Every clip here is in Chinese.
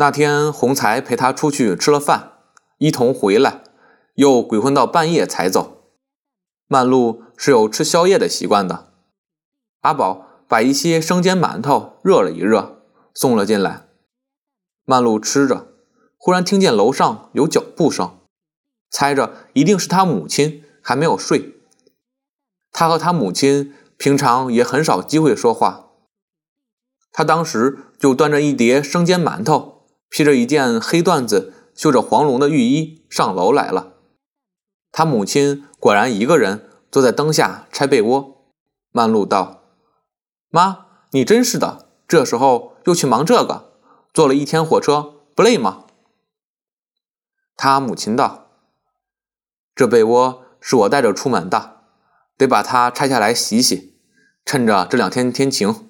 那天洪才陪他出去吃了饭，一同回来，又鬼混到半夜才走。曼璐是有吃宵夜的习惯的。阿宝把一些生煎馒头热了一热，送了进来。曼璐吃着，忽然听见楼上有脚步声，猜着一定是他母亲还没有睡。他和他母亲平常也很少机会说话。他当时就端着一碟生煎馒头。披着一件黑缎子、绣着黄龙的浴衣上楼来了。他母亲果然一个人坐在灯下拆被窝。曼璐道：“妈，你真是的，这时候又去忙这个，坐了一天火车不累吗？”他母亲道：“这被窝是我带着出门的，得把它拆下来洗洗，趁着这两天天晴。”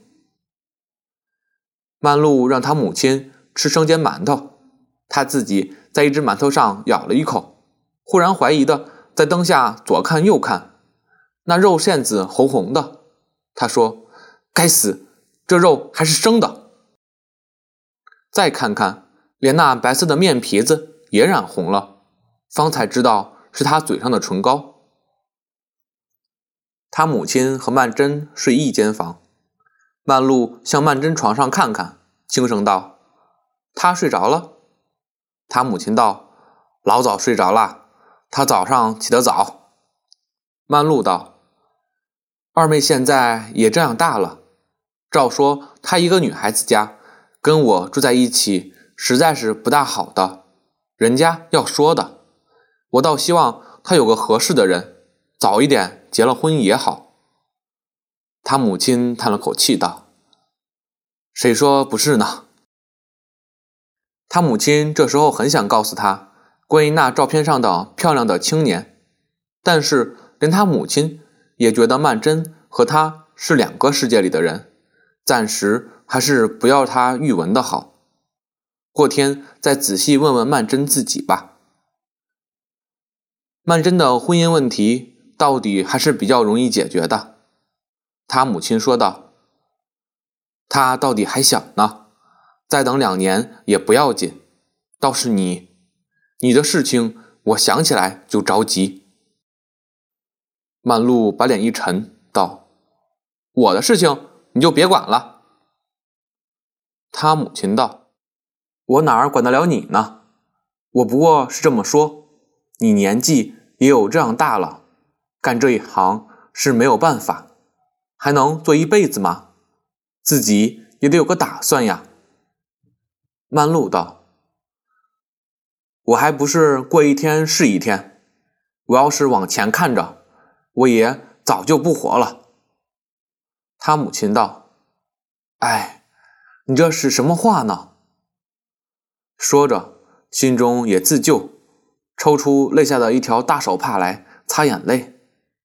曼璐让他母亲。吃生煎馒头，他自己在一只馒头上咬了一口，忽然怀疑的在灯下左看右看，那肉馅子红红的。他说：“该死，这肉还是生的。”再看看，连那白色的面皮子也染红了，方才知道是他嘴上的唇膏。他母亲和曼桢睡一间房，曼璐向曼桢床上看看，轻声道。他睡着了，他母亲道：“老早睡着了，他早上起得早。”曼璐道：“二妹现在也这样大了，照说她一个女孩子家，跟我住在一起，实在是不大好的。人家要说的，我倒希望她有个合适的人，早一点结了婚也好。”他母亲叹了口气道：“谁说不是呢？”他母亲这时候很想告诉他关于那照片上的漂亮的青年，但是连他母亲也觉得曼桢和他是两个世界里的人，暂时还是不要他玉文的好，过天再仔细问问曼桢自己吧。曼桢的婚姻问题到底还是比较容易解决的，他母亲说道：“他到底还小呢。”再等两年也不要紧，倒是你，你的事情我想起来就着急。曼璐把脸一沉，道：“我的事情你就别管了。”他母亲道：“我哪儿管得了你呢？我不过是这么说，你年纪也有这样大了，干这一行是没有办法，还能做一辈子吗？自己也得有个打算呀。”曼璐道：“我还不是过一天是一天。我要是往前看着，我也早就不活了。”他母亲道：“哎，你这是什么话呢？”说着，心中也自救，抽出肋下的一条大手帕来擦眼泪，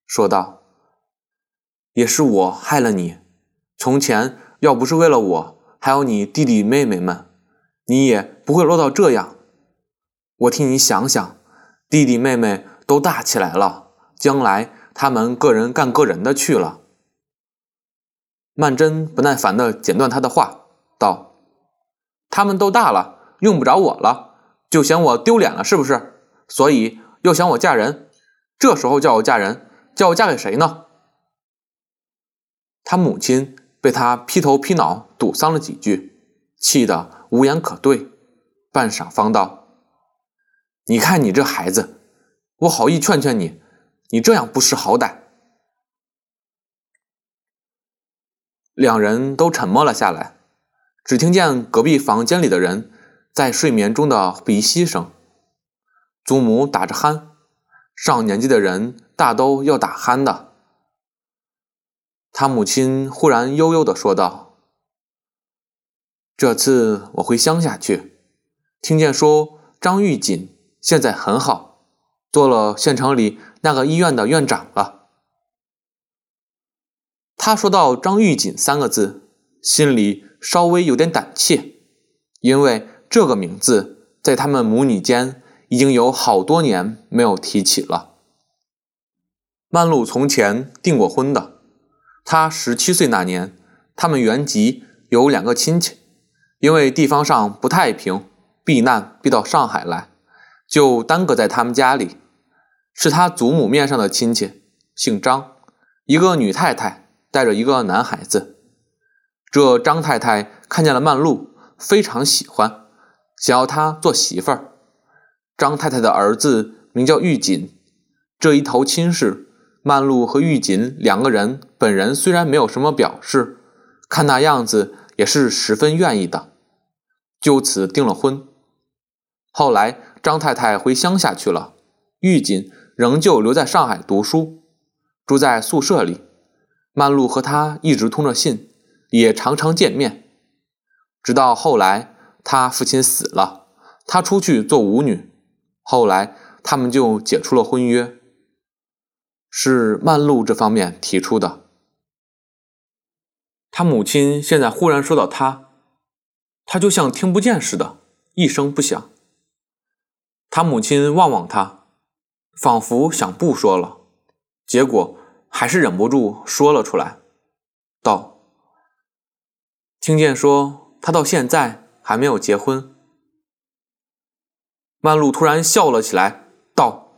说道：“也是我害了你。从前要不是为了我，还有你弟弟妹妹们。”你也不会落到这样。我替你想想，弟弟妹妹都大起来了，将来他们个人干个人的去了。曼桢不耐烦地剪断他的话，道：“他们都大了，用不着我了，就嫌我丢脸了，是不是？所以又想我嫁人。这时候叫我嫁人，叫我嫁给谁呢？”他母亲被他劈头劈脑堵丧了几句，气得。无言可对，半晌方道：“你看你这孩子，我好意劝劝你，你这样不识好歹。”两人都沉默了下来，只听见隔壁房间里的人在睡眠中的鼻息声。祖母打着鼾，上年纪的人大都要打鼾的。他母亲忽然悠悠的说道。这次我回乡下去，听见说张玉锦现在很好，做了县城里那个医院的院长了。他说到张玉锦三个字，心里稍微有点胆怯，因为这个名字在他们母女间已经有好多年没有提起了。曼璐从前订过婚的，她十七岁那年，他们原籍有两个亲戚。因为地方上不太平，避难避到上海来，就耽搁在他们家里。是他祖母面上的亲戚，姓张，一个女太太带着一个男孩子。这张太太看见了曼璐，非常喜欢，想要她做媳妇儿。张太太的儿子名叫玉锦，这一头亲事，曼璐和玉锦两个人本人虽然没有什么表示，看那样子也是十分愿意的，就此订了婚。后来张太太回乡下去了，玉锦。仍旧留在上海读书，住在宿舍里。曼璐和他一直通着信，也常常见面。直到后来，他父亲死了，他出去做舞女。后来，他们就解除了婚约。是曼璐这方面提出的。他母亲现在忽然说到他，他就像听不见似的，一声不响。他母亲望望他。仿佛想不说了，结果还是忍不住说了出来，道：“听见说他到现在还没有结婚。”曼璐突然笑了起来，道：“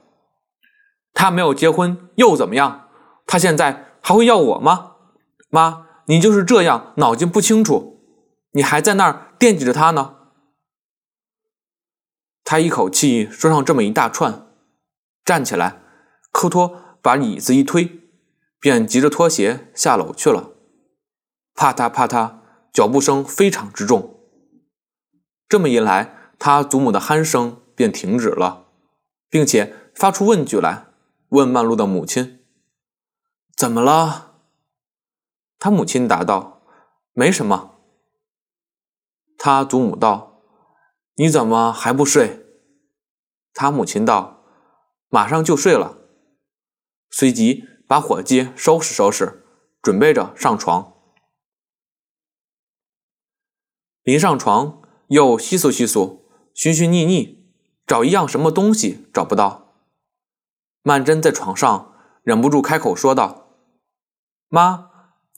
他没有结婚又怎么样？他现在还会要我吗？妈，你就是这样脑筋不清楚，你还在那儿惦记着他呢。”他一口气说上这么一大串。站起来，磕托把椅子一推，便急着脱鞋下楼去了。啪嗒啪嗒，脚步声非常之重。这么一来，他祖母的鼾声便停止了，并且发出问句来，问曼璐的母亲：“怎么了？”他母亲答道：“没什么。”他祖母道：“你怎么还不睡？”他母亲道。马上就睡了，随即把伙计收拾收拾，准备着上床。临上床，又窸窣窸窣，寻寻觅觅，找一样什么东西找不到。曼桢在床上忍不住开口说道：“妈，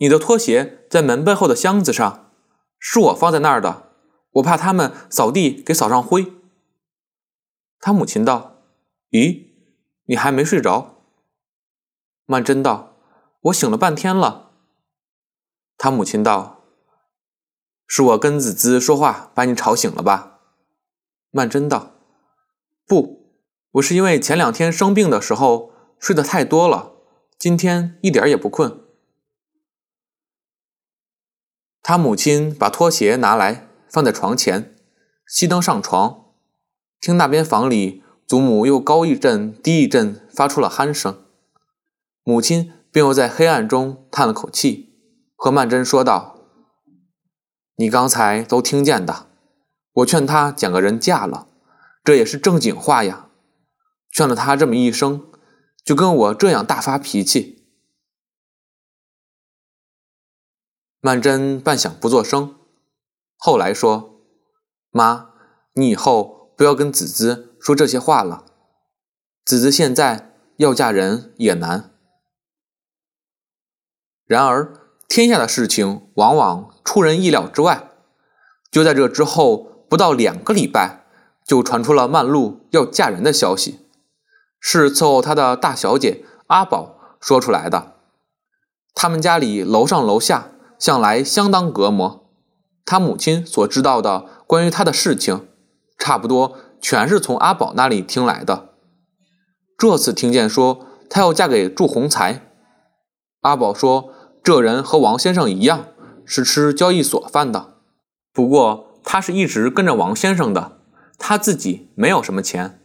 你的拖鞋在门背后的箱子上，是我放在那儿的，我怕他们扫地给扫上灰。”他母亲道：“咦？”你还没睡着？曼桢道：“我醒了半天了。”他母亲道：“是我跟子姿说话把你吵醒了吧？”曼桢道：“不，我是因为前两天生病的时候睡得太多了，今天一点也不困。”他母亲把拖鞋拿来放在床前，熄灯上床，听那边房里。祖母又高一阵低一阵发出了鼾声，母亲便又在黑暗中叹了口气，和曼桢说道：“你刚才都听见的，我劝他捡个人嫁了，这也是正经话呀。劝了他这么一声，就跟我这样大发脾气。”曼桢半晌不作声，后来说：“妈，你以后不要跟子子。”说这些话了，子子现在要嫁人也难。然而天下的事情往往出人意料之外，就在这之后不到两个礼拜，就传出了曼璐要嫁人的消息，是伺候她的大小姐阿宝说出来的。他们家里楼上楼下向来相当隔膜，他母亲所知道的关于他的事情，差不多。全是从阿宝那里听来的。这次听见说她要嫁给祝鸿才，阿宝说这人和王先生一样是吃交易所饭的，不过他是一直跟着王先生的，他自己没有什么钱。